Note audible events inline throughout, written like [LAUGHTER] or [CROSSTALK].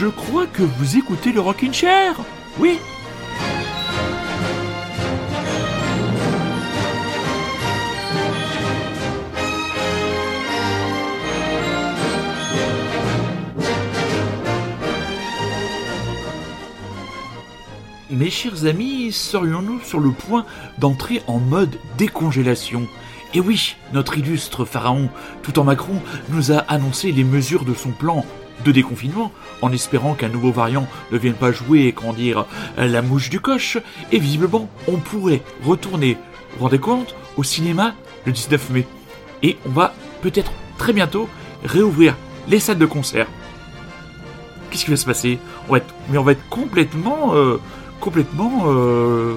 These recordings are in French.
je crois que vous écoutez le Rockin' Chair. Oui. Mes chers amis, serions-nous sur le point d'entrer en mode décongélation? Et oui, notre illustre pharaon, tout en Macron, nous a annoncé les mesures de son plan de déconfinement, en espérant qu'un nouveau variant ne vienne pas jouer, comment dire, la mouche du coche, et visiblement, on pourrait retourner, vous vous rendez compte, au cinéma le 19 mai. Et on va peut-être très bientôt réouvrir les salles de concert. Qu'est-ce qui va se passer? On va être, Mais on va être complètement, euh, complètement euh,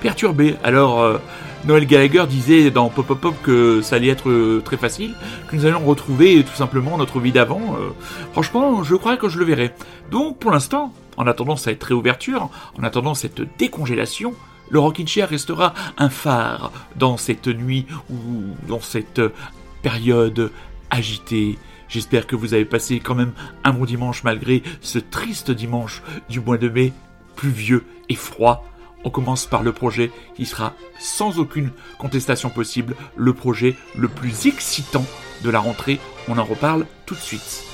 perturbé. Alors, euh, Noël Gallagher disait dans Pop Pop Pop que ça allait être euh, très facile, que nous allions retrouver tout simplement notre vie d'avant. Euh, franchement, je crois que je le verrai. Donc, pour l'instant, en attendant cette réouverture, en attendant cette décongélation, le Rockin' Chair restera un phare dans cette nuit ou dans cette période agitée. J'espère que vous avez passé quand même un bon dimanche malgré ce triste dimanche du mois de mai, pluvieux et froid. On commence par le projet qui sera sans aucune contestation possible le projet le plus excitant de la rentrée. On en reparle tout de suite.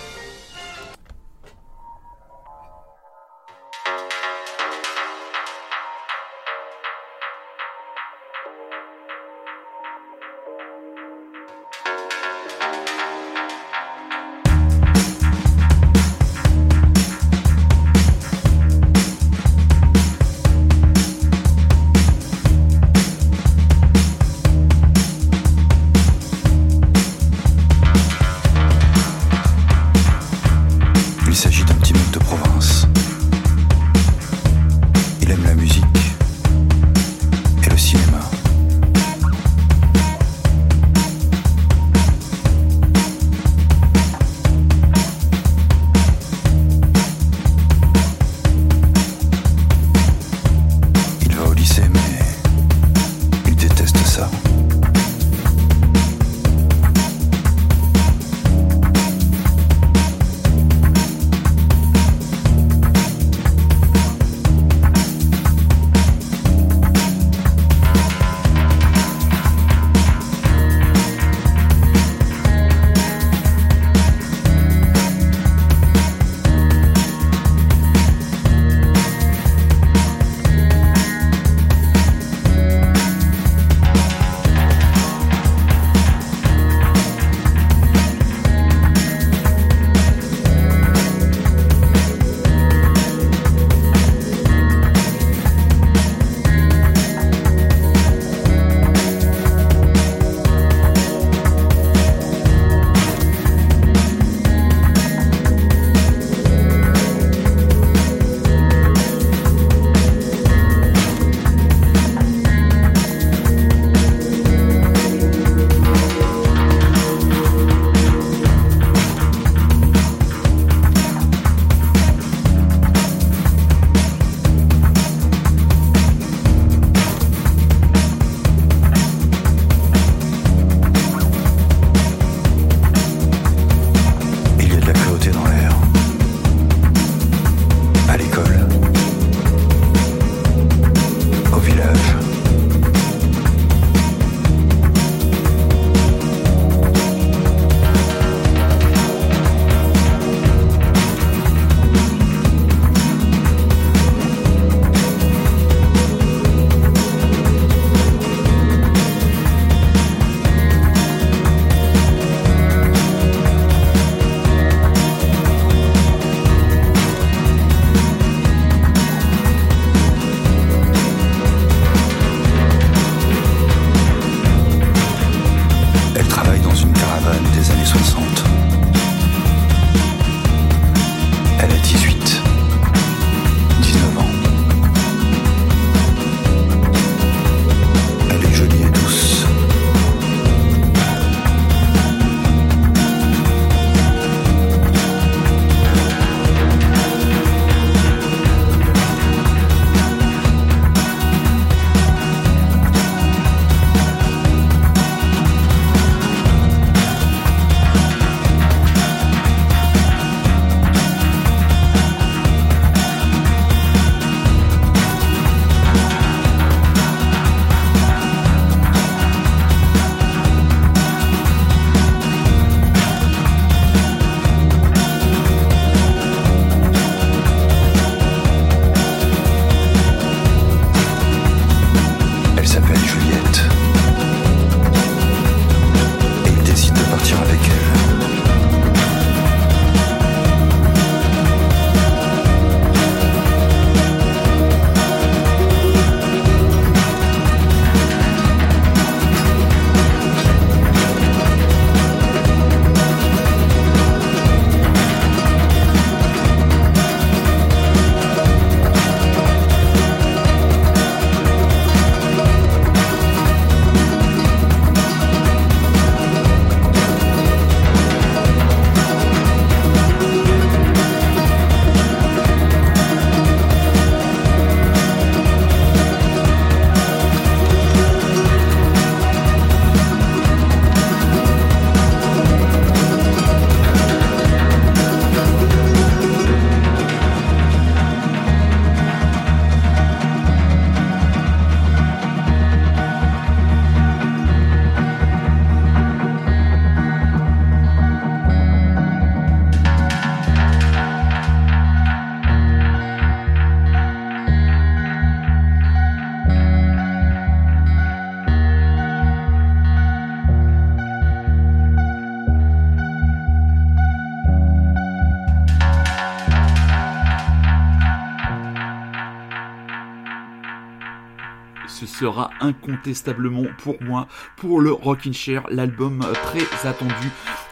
Incontestablement pour moi, pour le Rockin' Chair, l'album très attendu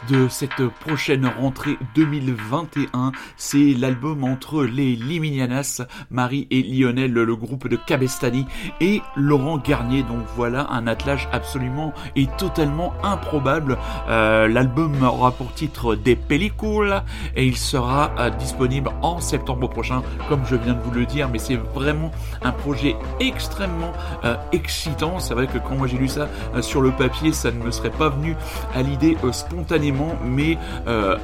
de cette prochaine rentrée 2021. C'est l'album entre les Liminianas, Marie et Lionel, le groupe de Cabestani, et Laurent Garnier. Donc voilà un attelage absolument et totalement improbable. Euh, l'album aura pour titre Des pellicules et il sera euh, disponible en septembre prochain, comme je viens de vous le dire. Mais c'est vraiment un projet extrêmement euh, excitant. C'est vrai que quand moi j'ai lu ça sur le papier, ça ne me serait pas venu à l'idée spontanément, mais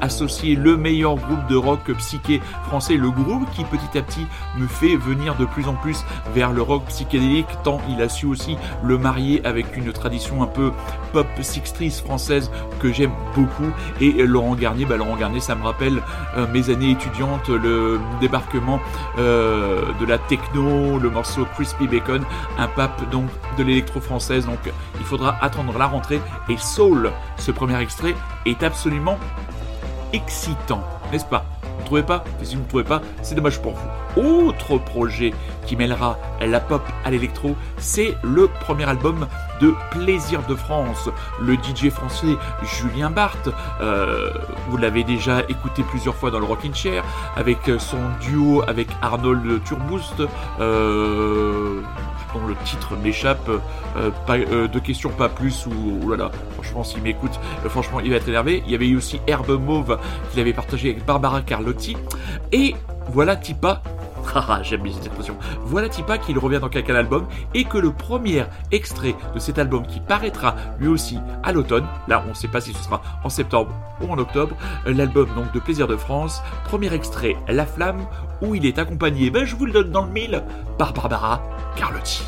associer le meilleur groupe de rock psyché français, le groupe qui petit à petit me fait venir de plus en plus vers le rock psychédélique, tant il a su aussi le marier avec une tradition un peu pop sixties française que j'aime beaucoup. Et Laurent Garnier, bah Laurent Garnier, ça me rappelle euh, mes années étudiantes, le débarquement euh, de la techno, le morceau Crispy Bacon, un pape donc de l'électro française. Donc il faudra attendre la rentrée. Et Soul, ce premier extrait, est absolument excitant, n'est-ce pas? Vous ne trouvez pas? Si vous ne trouvez pas, c'est dommage pour vous. Autre projet qui mêlera la pop à l'électro, c'est le premier album de Plaisir de France, le DJ français Julien Barthes. Euh, vous l'avez déjà écouté plusieurs fois dans le Rockin' Chair, avec son duo avec Arnold Turboost. Euh, dont le titre m'échappe, euh, euh, de questions pas plus, ou voilà, franchement s'il m'écoute, euh, franchement il va être énervé. Il y avait eu aussi Herbe Mauve qu'il avait partagé avec Barbara Carlotti, et voilà Tipa [LAUGHS] J'aime bien cette expression. Voilà Tipa qu'il revient dans quelqu'un album et que le premier extrait de cet album qui paraîtra lui aussi à l'automne, là on ne sait pas si ce sera en septembre ou en octobre, l'album donc de Plaisir de France, premier extrait La Flamme où il est accompagné, ben je vous le donne dans le mille, par Barbara Carlotti.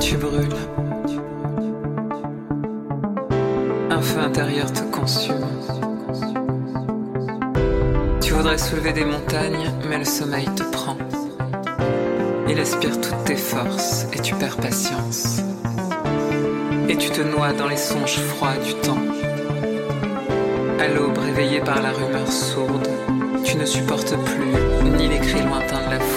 Tu brûles. Un feu intérieur te consume voudrais soulever des montagnes, mais le sommeil te prend. Il aspire toutes tes forces et tu perds patience. Et tu te noies dans les songes froids du temps. À l'aube, réveillé par la rumeur sourde, tu ne supportes plus ni les cris lointains de la foule,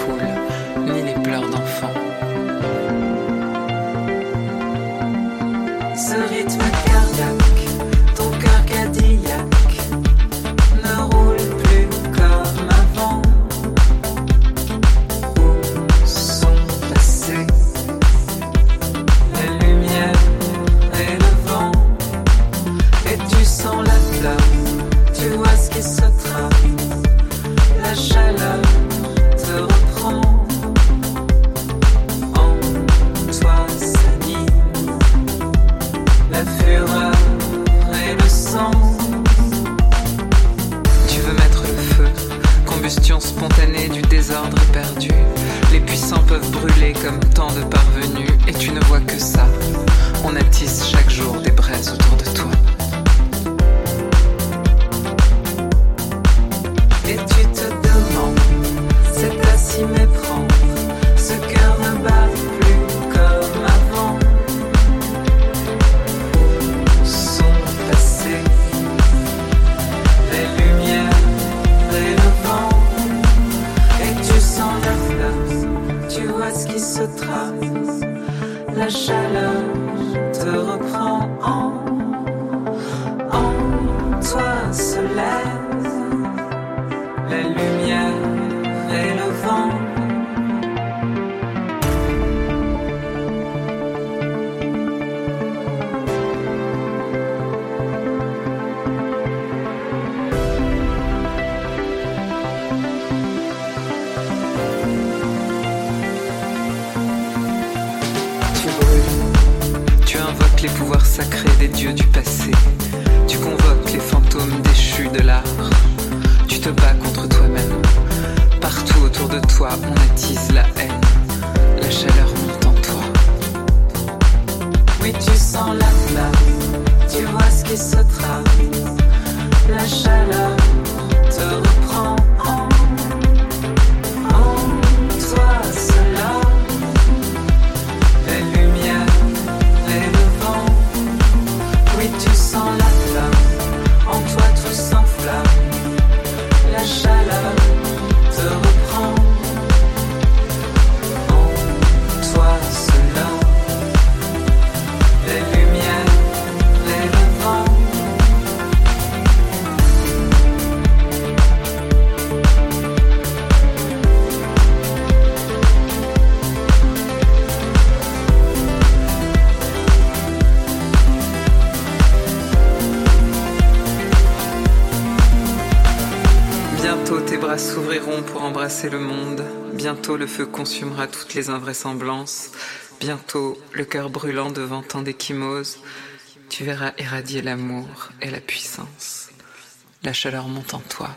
embrasser le monde. Bientôt le feu consumera toutes les invraisemblances. Bientôt le cœur brûlant devant tant d'échymoses. Tu verras éradier l'amour et la puissance. La chaleur monte en toi,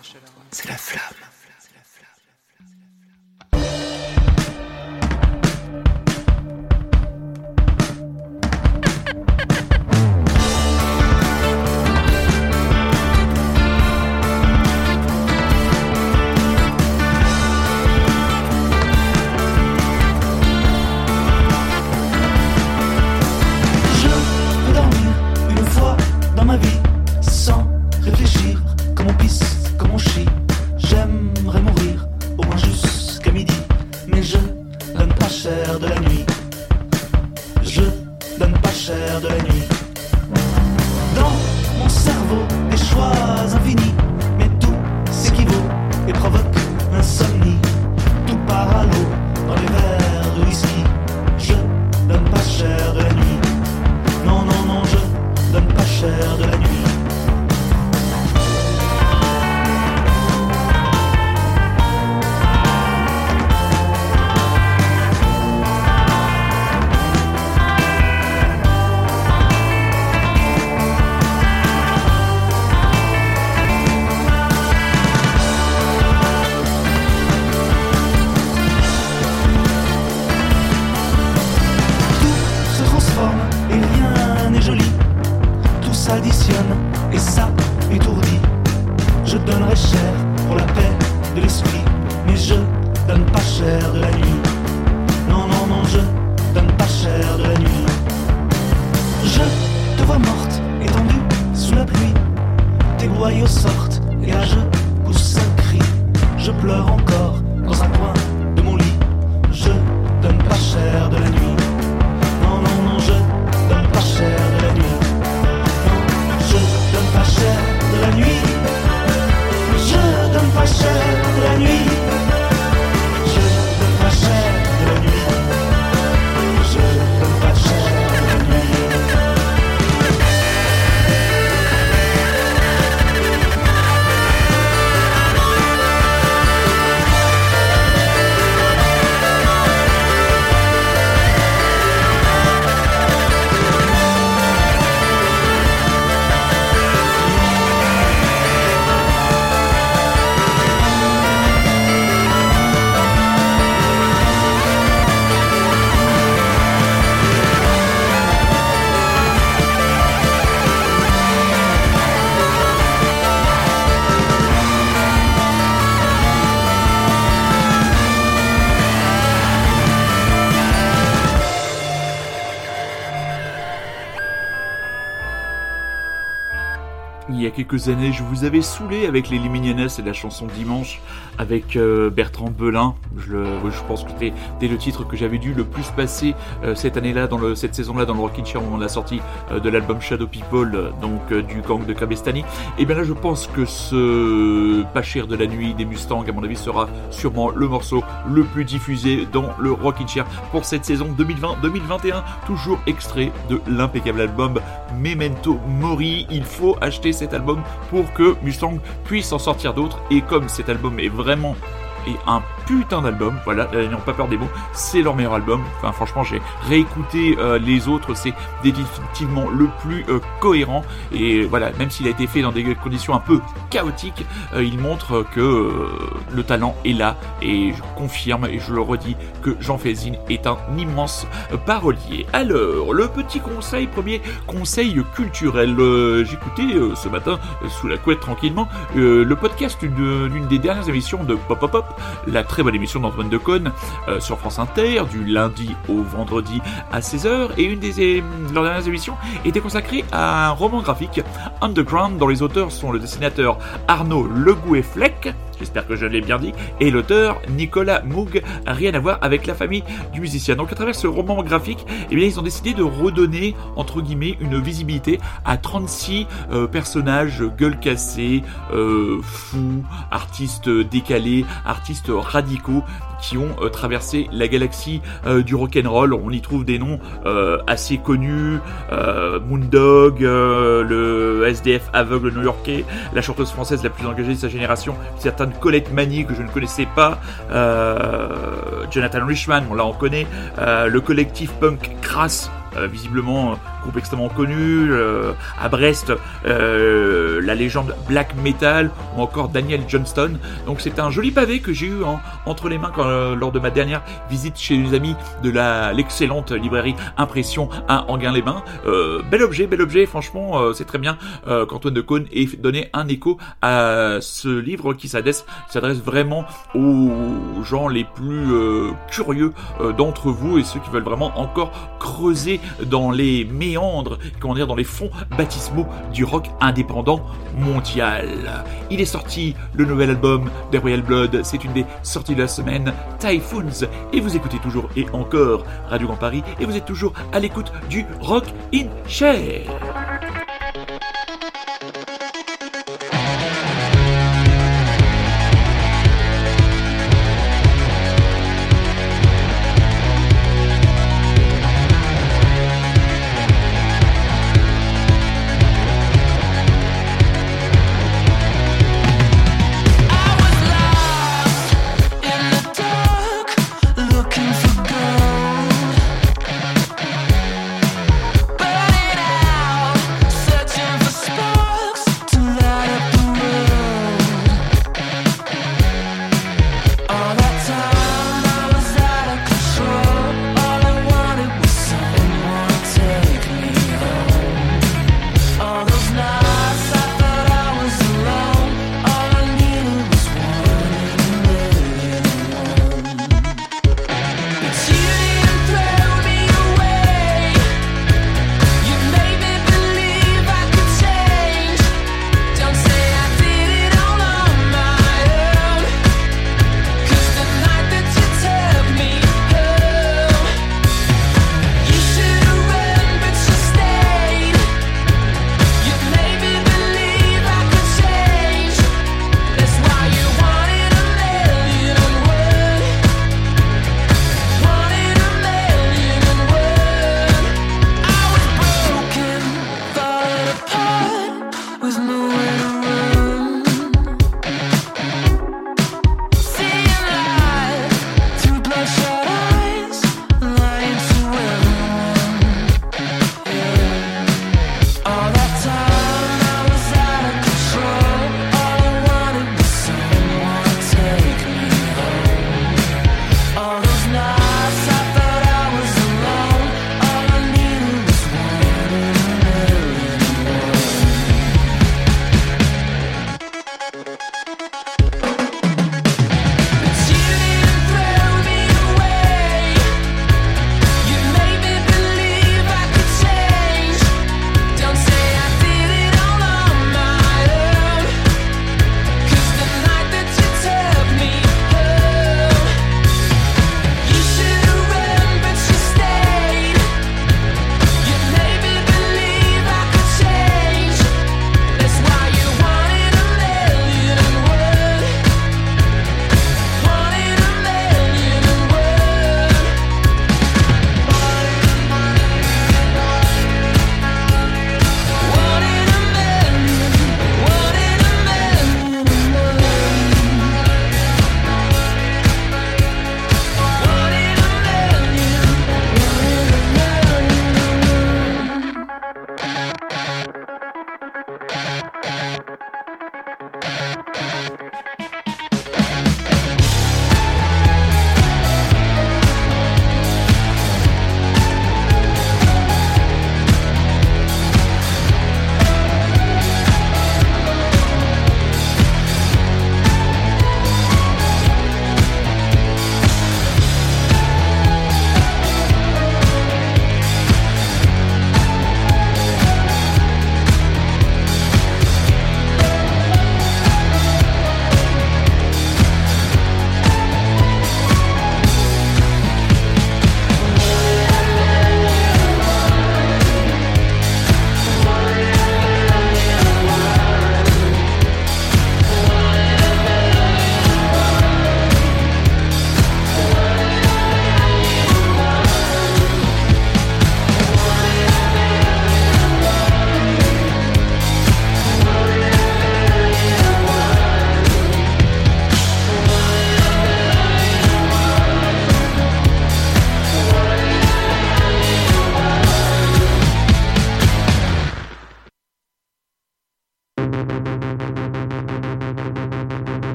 quelques années, je vous avais saoulé avec les Liminianes et la chanson Dimanche avec euh, Bertrand Belin. Je, pense que c'était le titre que j'avais dû le plus passer euh, cette année-là, dans cette saison-là, dans le Rockin' Chair au moment de la sortie euh, de l'album Shadow People, donc du gang de Kabestani. Et bien là, je pense que ce Pas cher de la nuit des Mustangs, à mon avis, sera sûrement le morceau le plus diffusé dans le Rockin' Chair pour cette saison 2020-2021. Toujours extrait de l'impeccable album Memento Mori. Il faut acheter cet album pour que Mustang puisse en sortir d'autres. Et comme cet album est vraiment et un putain d'album. Voilà, euh, n'ayons pas peur des mots, c'est leur meilleur album. Enfin, franchement, j'ai réécouté euh, les autres, c'est définitivement le plus euh, cohérent. Et voilà, même s'il a été fait dans des conditions un peu chaotiques, il montre que le talent est là. Et je confirme et je le redis que Jean Fezine est un immense parolier. Alors, le petit conseil, premier conseil culturel. J'écoutais ce matin, sous la couette tranquillement, le podcast d'une des dernières émissions de Pop Pop Pop la très bonne émission d'Antoine Decaune euh, sur France Inter, du lundi au vendredi à 16h. Et une des leurs dernières émissions était consacrée à un roman graphique, Underground, dont les auteurs sont le dessinateur Arnaud Legouet-Fleck, j'espère que je l'ai bien dit, et l'auteur Nicolas Moog, rien à voir avec la famille du musicien. Donc à travers ce roman graphique, eh bien, ils ont décidé de redonner, entre guillemets, une visibilité à 36 euh, personnages gueule cassée, euh, fous, artistes décalés, artistes radicaux, qui ont traversé la galaxie du rock'n'roll. On y trouve des noms assez connus, Moondog, le SDF aveugle new-yorkais, la chanteuse française la plus engagée de sa génération, certaine Colette Mani que je ne connaissais pas, Jonathan Richman, on là on connaît, le collectif punk Crass euh, visiblement groupe extrêmement connu, euh, à Brest, euh, la légende black metal ou encore Daniel Johnston. Donc c'est un joli pavé que j'ai eu entre les mains lors de ma dernière visite chez les amis de la l'excellente librairie Impression à Anguin-les-Bains. bel objet, bel objet, franchement c'est très bien qu'Antoine de Caunes ait donné un écho à ce livre qui s'adresse vraiment aux gens les plus curieux d'entre vous et ceux qui veulent vraiment encore creuser dans les méandres, comment dire, dans les fonds baptismaux du rock indépendant mondial. Il est sorti le nouvel album des Royal Blood, c'est une des sorties de la semaine, Typhoons, et vous écoutez toujours et encore Radio Grand Paris, et vous êtes toujours à l'écoute du Rock in Chair.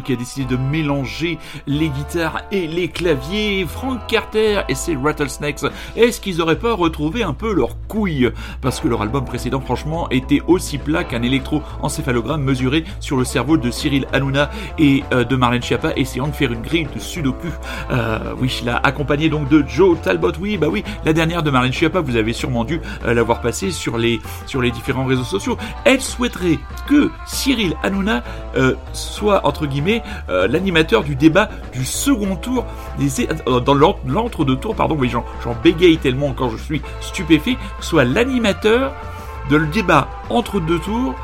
Qui a décidé de mélanger les guitares et les claviers, Frank Carter et ses Rattlesnakes. Est-ce qu'ils auraient pas retrouvé un peu leur couille Parce que leur album précédent, franchement, était aussi plat qu'un électroencéphalogramme mesuré sur le cerveau de Cyril Hanouna et euh, de Marlène Schiappa essayant de faire une grille de sudoku. Euh, oui, l'a accompagné donc de Joe Talbot. Oui, bah oui, la dernière de Marlène Schiappa, vous avez sûrement dû euh, l'avoir passée sur les, sur les différents réseaux sociaux. Elle souhaiterait que Cyril Hanouna euh, soit, entre guillemets, euh, l'animateur du débat du second tour, euh, dans l'entre-deux tours, pardon, oui, j'en bégaye tellement quand je suis stupéfait, soit l'animateur de le débat entre deux tours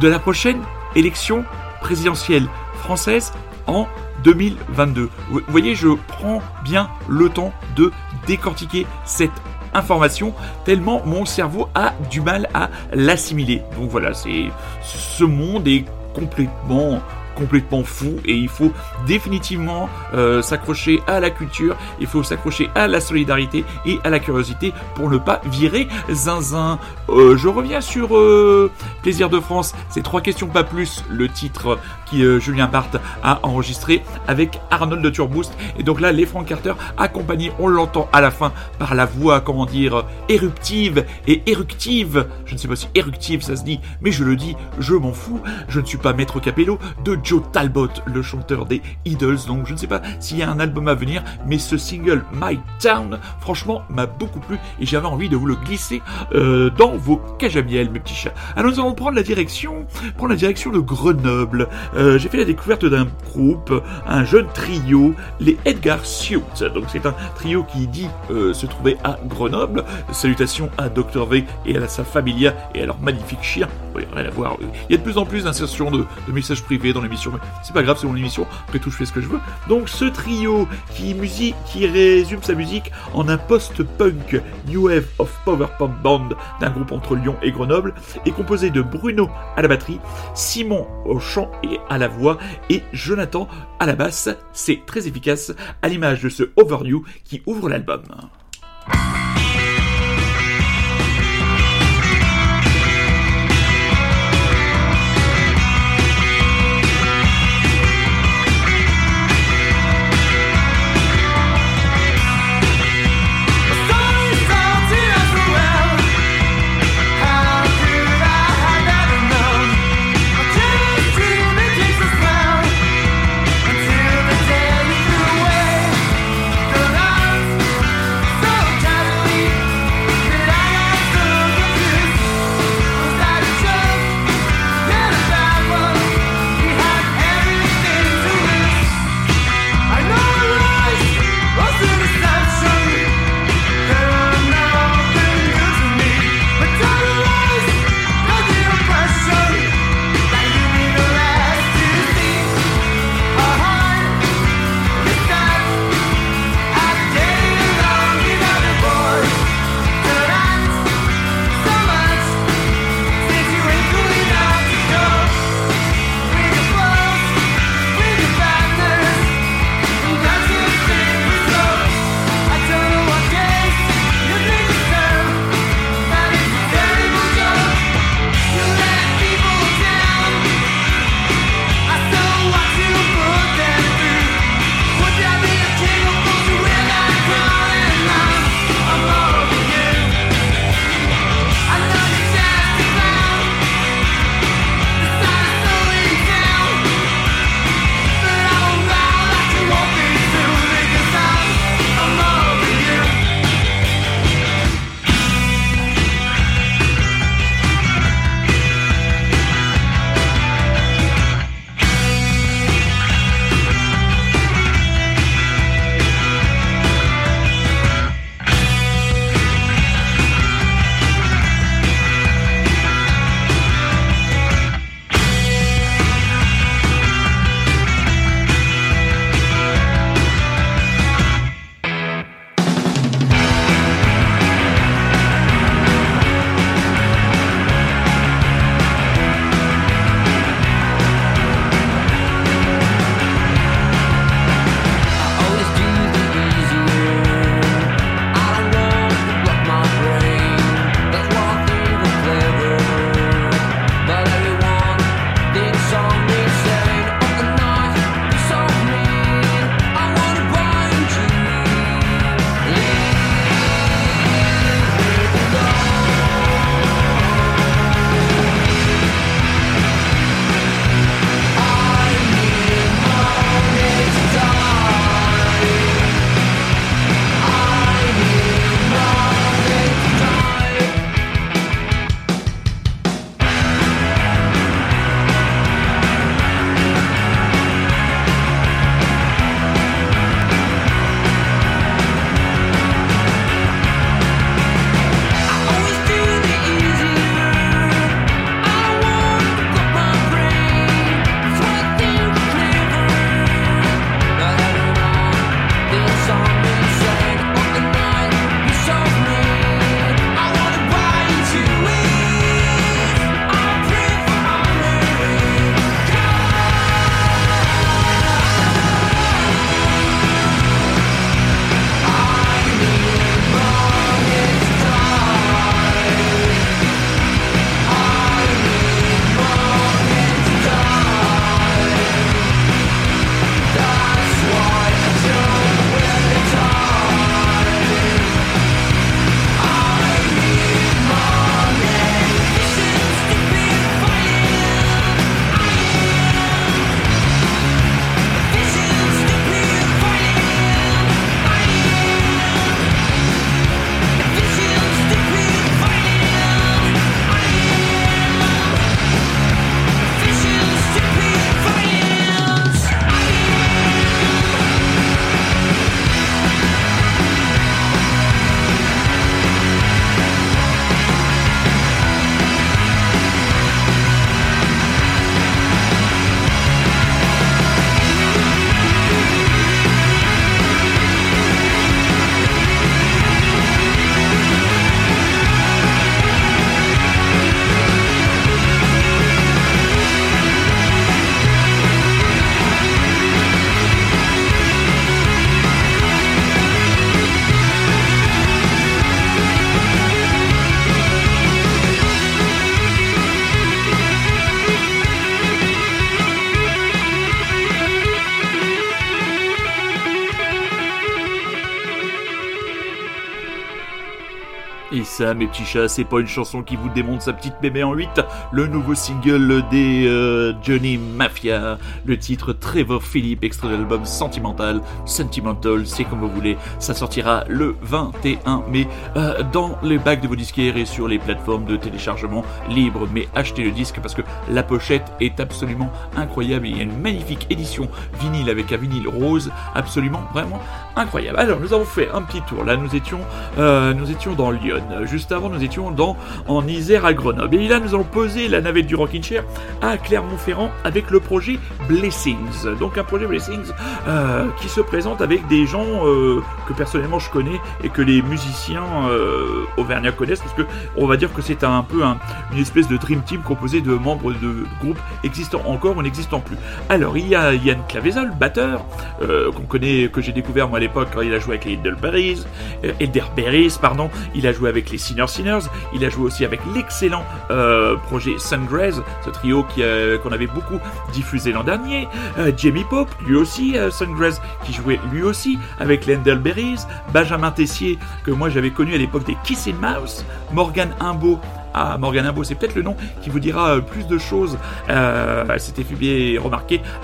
de la prochaine élection présidentielle française en 2022. Vous voyez, je prends bien le temps de décortiquer cette information tellement mon cerveau a du mal à l'assimiler. Donc voilà, c'est ce monde est complètement complètement fou et il faut définitivement euh, s'accrocher à la culture, il faut s'accrocher à la solidarité et à la curiosité pour ne pas virer zinzin. Euh, je reviens sur euh, Plaisir de France, c'est trois questions pas plus, le titre qui Julien Barthes a enregistré avec Arnold de Turboost et donc là les Frank Carter accompagnés, on l'entend à la fin par la voix comment dire éruptive et éruptive, je ne sais pas si éruptive ça se dit, mais je le dis, je m'en fous, je ne suis pas maître capello de Joe Talbot, le chanteur des Idols. Donc je ne sais pas s'il y a un album à venir, mais ce single My Town, franchement, m'a beaucoup plu et j'avais envie de vous le glisser euh, dans vos cages à miel, mes petits chats. Alors nous allons prendre la direction, prendre la direction de Grenoble. Euh, euh, j'ai fait la découverte d'un groupe, un jeune trio, les Edgar Sioux. Donc c'est un trio qui dit euh, se trouver à Grenoble. Salutations à Dr V et à sa familia et à leur magnifique chien. Oui, rien à voir. Il y a de plus en plus d'insertions de, de, messages privés dans l'émission, mais c'est pas grave, c'est mon émission. Après tout, je fais ce que je veux. Donc ce trio qui musique, qui résume sa musique en un post-punk New Wave of Power Pop Band d'un groupe entre Lyon et Grenoble est composé de Bruno à la batterie, Simon au chant et à la voix et Jonathan à la basse. C'est très efficace à l'image de ce overview qui ouvre l'album. Mes petits chats, c'est pas une chanson qui vous démonte sa petite bébé en 8. Le nouveau single des euh, Johnny Mafia, le titre Trevor Philip, extrait de l'album Sentimental, Sentimental, c'est comme vous voulez. Ça sortira le 21 mai euh, dans les bacs de vos disquaires et sur les plateformes de téléchargement libre. Mais achetez le disque parce que la pochette est absolument incroyable. Il y a une magnifique édition vinyle avec un vinyle rose, absolument vraiment incroyable. Alors nous avons fait un petit tour. Là nous étions, euh, nous étions dans Lyon. Juste avant nous étions dans en Isère à Grenoble. Et là nous allons poser la navette du Rockin' Chair à Clermont-Ferrand avec le projet Blessings. Donc un projet Blessings euh, qui se présente avec des gens euh, que personnellement je connais et que les musiciens euh, auvergnats connaissent parce que on va dire que c'est un peu un, une espèce de dream team composé de membres de groupes existants encore ou n'existant plus. Alors il y a Yann Clavezol, batteur, euh, qu'on connaît, que j'ai découvert moi à l'époque quand il a joué avec les Elderberries, euh, Elderberries, pardon, il a joué avec les Sinner Sinners, il a joué aussi avec l'excellent euh, projet Sungraze, ce trio euh, qu'on avait beaucoup diffusé l'an dernier, euh, Jamie Pope, lui aussi, Sungraze, qui jouait lui aussi avec les Elderberries, Benjamin Tessier, que moi j'avais connu à l'époque des Kissing Mouse, Morgan Imbeau, ah, Morgan Imbo, c'est peut-être le nom qui vous dira euh, plus de choses. Euh, elle s'était fait bien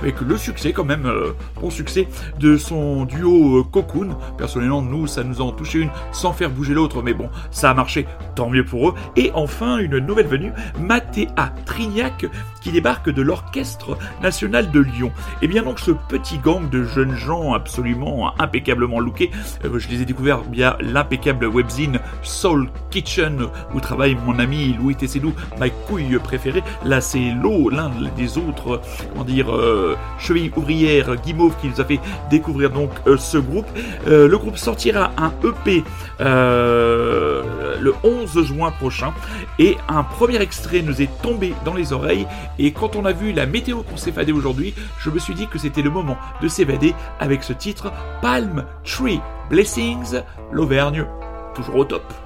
avec le succès, quand même, euh, bon succès, de son duo euh, Cocoon. Personnellement, nous, ça nous en touché une sans faire bouger l'autre, mais bon, ça a marché, tant mieux pour eux. Et enfin, une nouvelle venue, Mathéa Trignac, qui débarque de l'Orchestre National de Lyon. Et bien donc, ce petit gang de jeunes gens absolument impeccablement lookés, euh, je les ai découverts via l'impeccable webzine Soul Kitchen, où travaille mon ami Louis Tesselou, ma couille préférée. Là, c'est l'eau, l'un des autres, comment dire, euh, chevilles ouvrières guimauve qui nous a fait découvrir donc euh, ce groupe. Euh, le groupe sortira un EP euh, le 11 juin prochain et un premier extrait nous est tombé dans les oreilles et quand on a vu la météo qu'on s'évadait aujourd'hui, je me suis dit que c'était le moment de s'évader avec ce titre Palm Tree Blessings, l'Auvergne, toujours au top.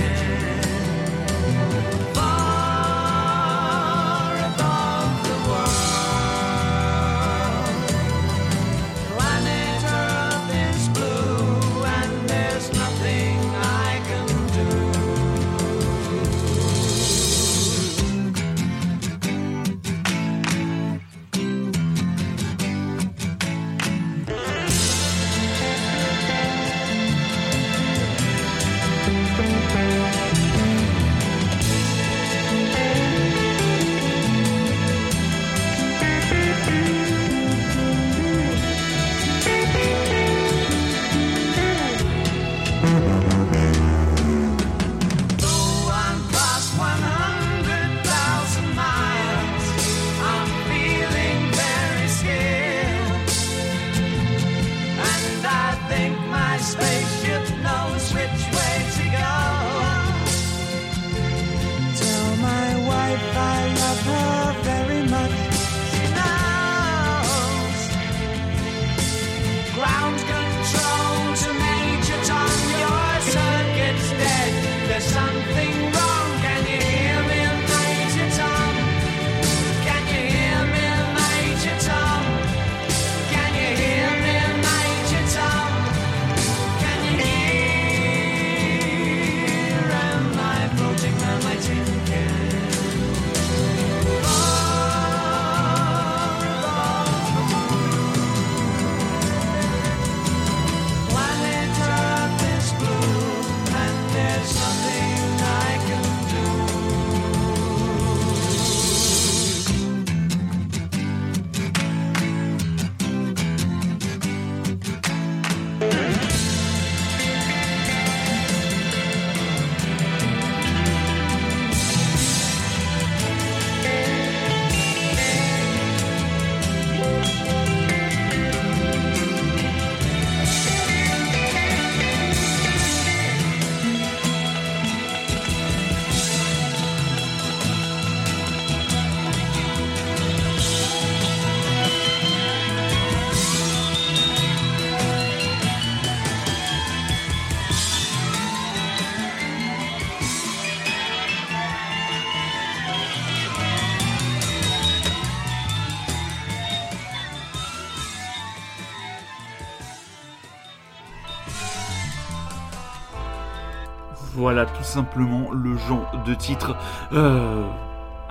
Voilà tout simplement le genre de titre. Euh,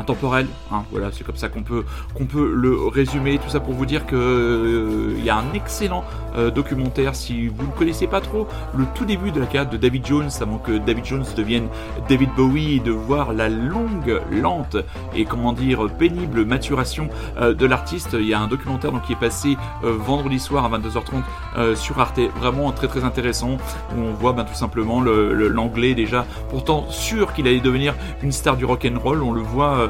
intemporel. hein, voilà, c'est comme ça qu'on peut, qu'on peut le résumer. Tout ça pour vous dire que euh, il y a un excellent euh, documentaire. Si vous ne connaissez pas trop le tout début de la carrière de David Jones, avant que David Jones devienne David Bowie, de voir la longue, lente et comment dire pénible maturation euh, de l'artiste, il y a un documentaire donc qui est passé euh, vendredi soir à 22h30 euh, sur Arte, vraiment très très intéressant où on voit ben, tout simplement le- le- l'anglais déjà pourtant sûr qu'il allait devenir une star du rock and roll. On le voit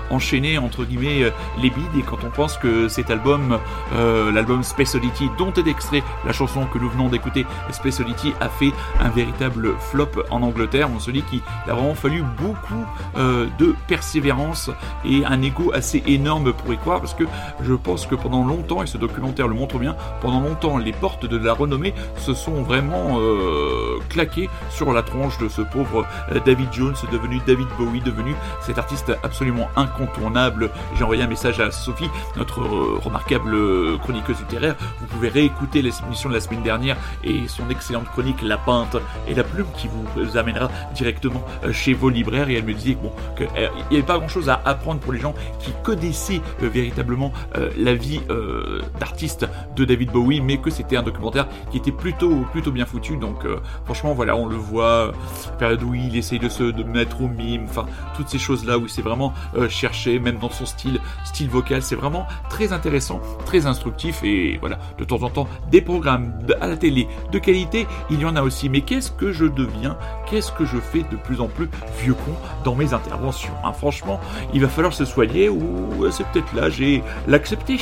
enchaîner entre guillemets euh, les bides et quand on pense que cet album, euh, l'album Space Oddity dont est extrait la chanson que nous venons d'écouter, Space Oddity a fait un véritable flop en Angleterre. On se dit qu'il a vraiment fallu beaucoup euh, de persévérance et un ego assez énorme pour y croire parce que je pense que pendant longtemps, et ce documentaire le montre bien, pendant longtemps les portes de la renommée se sont vraiment claquées sur la tronche de ce pauvre David Jones devenu David Bowie, devenu cet artiste absolument J'ai envoyé un message à Sophie, notre euh, remarquable euh, chroniqueuse littéraire. Vous pouvez réécouter l'émission de la semaine dernière et son excellente chronique La Pinte et la Plume qui vous amènera directement euh, chez vos libraires. Et elle me disait bon, qu'il n'y avait pas grand chose à apprendre pour les gens qui connaissaient euh, véritablement euh, la vie euh, d'artiste de David Bowie, mais que c'était un documentaire qui était plutôt, plutôt bien foutu. Donc, euh, franchement, voilà, on le voit, euh, période où il essaye de se mettre au mime, enfin, toutes ces choses-là où c'est vraiment euh, même dans son style, style vocal, c'est vraiment très intéressant, très instructif et voilà, de temps en temps, des programmes à la télé de qualité, il y en a aussi. Mais qu'est-ce que je deviens Qu'est-ce que je fais de plus en plus vieux con dans mes interventions hein? Franchement, il va falloir se soigner ou euh, c'est peut-être là, j'ai l'accepté.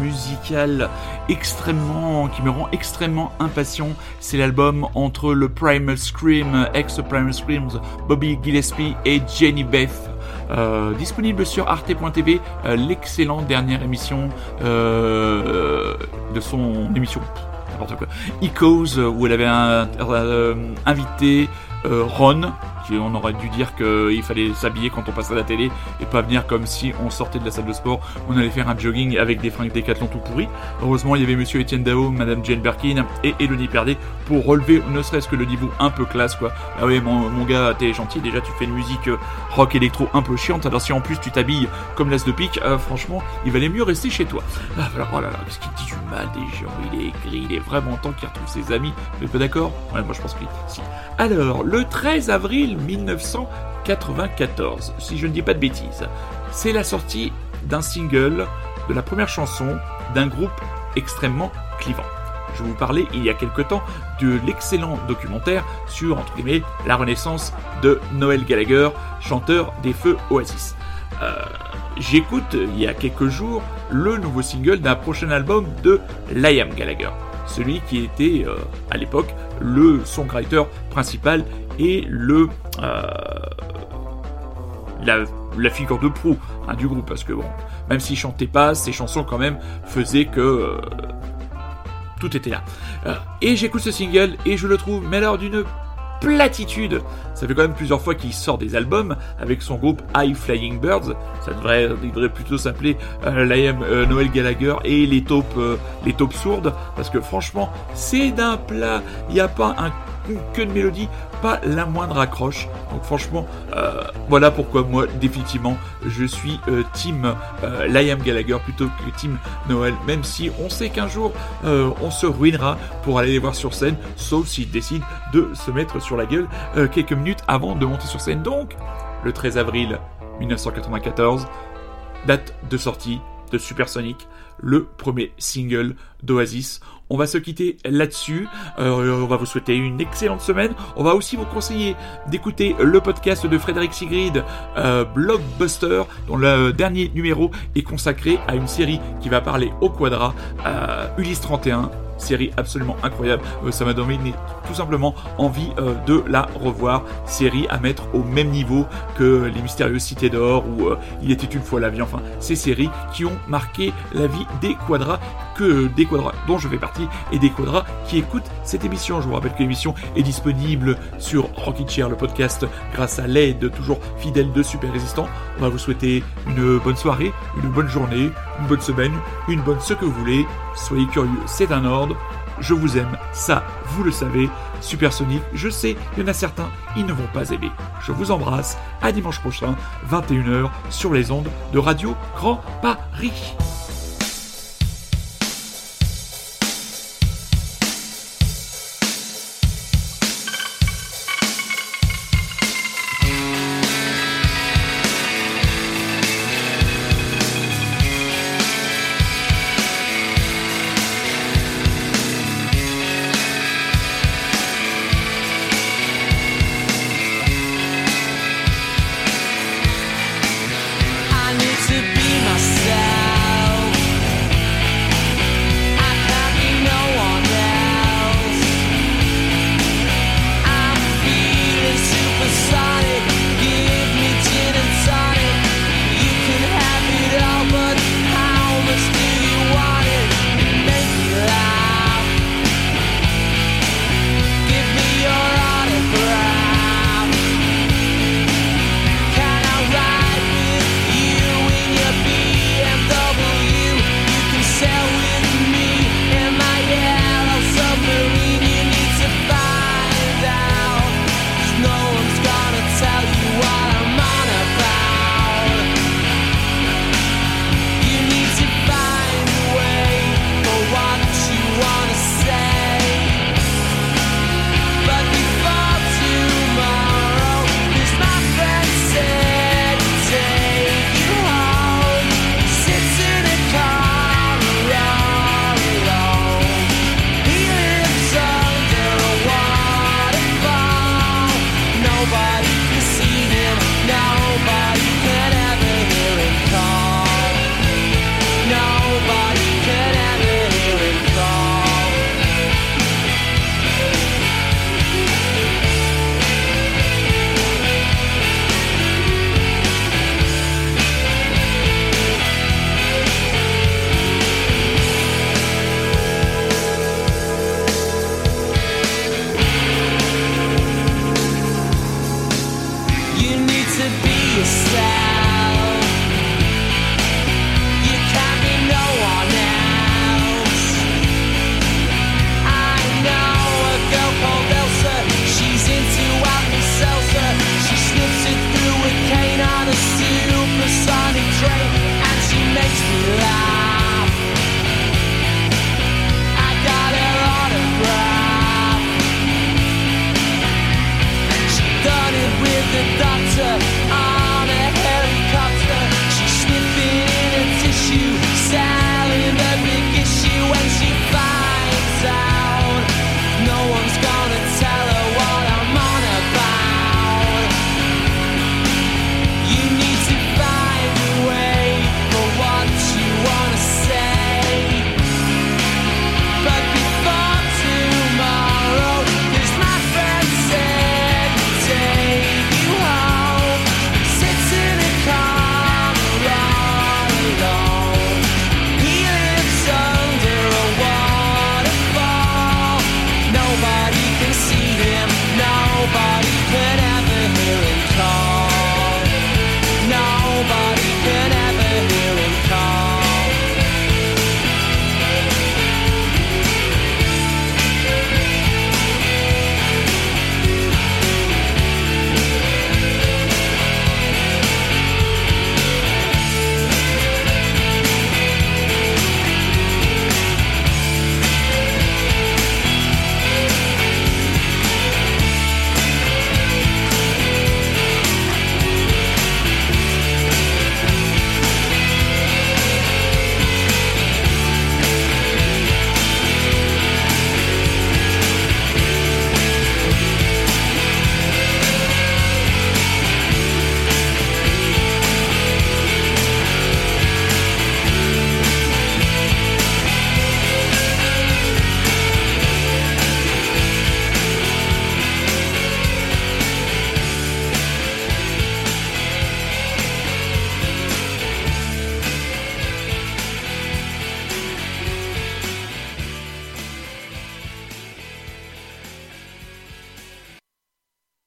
Musical extrêmement, qui me rend extrêmement impatient. C'est l'album entre le Primal Scream, ex-Primal Screams, Bobby Gillespie et Jenny Beth. Euh, disponible sur arte.tv, euh, l'excellente dernière émission euh, de son émission, n'importe quoi, Echoes, où elle avait invité Ron, on aurait dû dire qu'il fallait s'habiller quand on passe à la télé et pas venir comme si on sortait de la salle de sport, on allait faire un jogging avec des fringues décathlon tout pourris. Heureusement, il y avait monsieur Étienne Dao, madame Jane Birkin et Elodie Perdet pour relever ne serait-ce que le niveau un peu classe quoi. Ah ouais, mon, gars, t'es gentil, déjà tu fais une musique euh, rock électro un peu chiante, alors si en plus tu t'habilles comme l'as de pique, euh, franchement, il valait mieux rester chez toi. Ah, alors, oh qu'est-ce qu'il dit du mal des gens, il est gris, il est vraiment temps qu'il retrouve ses amis. Êtes pas d'accord? Ouais, moi je pense que si. Alors, le 13 avril 1994, si je ne dis pas de bêtises, c'est la sortie d'un single de la première chanson d'un groupe extrêmement clivant. Je vous parlais il y a quelque temps de l'excellent documentaire sur, entre guillemets, la renaissance de Noël Gallagher, chanteur des Feux Oasis. Euh, J'écoute il y a quelques jours le nouveau single d'un prochain album de Liam Gallagher, celui qui était euh, à l'époque le songwriter principal et le euh, la, la figure de proue hein, du groupe parce que bon, même s'il chantait pas, ses chansons quand même faisaient que euh, tout était là. Et j'écoute ce single et je le trouve, mais alors d'une platitude. Ça fait quand même plusieurs fois qu'il sort des albums avec son groupe High Flying Birds. Ça devrait, il devrait plutôt s'appeler euh, euh, Noel Gallagher et les taupes, euh, les taupes sourdes, parce que franchement, c'est d'un plat. Il n'y a pas un que de mélodie, pas la moindre accroche. Donc franchement, euh, voilà pourquoi moi, définitivement, je suis euh, team euh, Liam Gallagher plutôt que team Noël, même si on sait qu'un jour, euh, on se ruinera pour aller les voir sur scène, sauf s'ils décident de se mettre sur la gueule quelques minutes avant de monter sur scène. Donc, le 13 avril 1994, date de sortie de Supersonic, le premier single d'Oasis. On va se quitter là-dessus. Euh, on va vous souhaiter une excellente semaine. On va aussi vous conseiller d'écouter le podcast de Frédéric Sigrid, euh, Blockbuster, dont le dernier numéro est consacré à une série qui va parler au Quadra, euh, Ulysse 31 série absolument incroyable. Euh, ça m'a donné tout simplement envie euh, de la revoir. Série à mettre au même niveau que Les Mystérieuses Cités d'Or ou euh, Il était une fois la vie. Enfin, ces séries qui ont marqué la vie des quadras que des quadras dont je fais partie et des quadras qui écoutent cette émission. Je vous rappelle que l'émission est disponible sur Rockin' Chair, le podcast, grâce à l'aide toujours fidèle de Super Résistant. On va vous souhaiter une bonne soirée, une bonne journée, une bonne semaine, une bonne ce que vous voulez. Soyez curieux, c'est un ordre. Je vous aime, ça, vous le savez. Supersonic, je sais, il y en a certains, ils ne vont pas aimer. Je vous embrasse, à dimanche prochain, 21h, sur les ondes de Radio Grand Paris.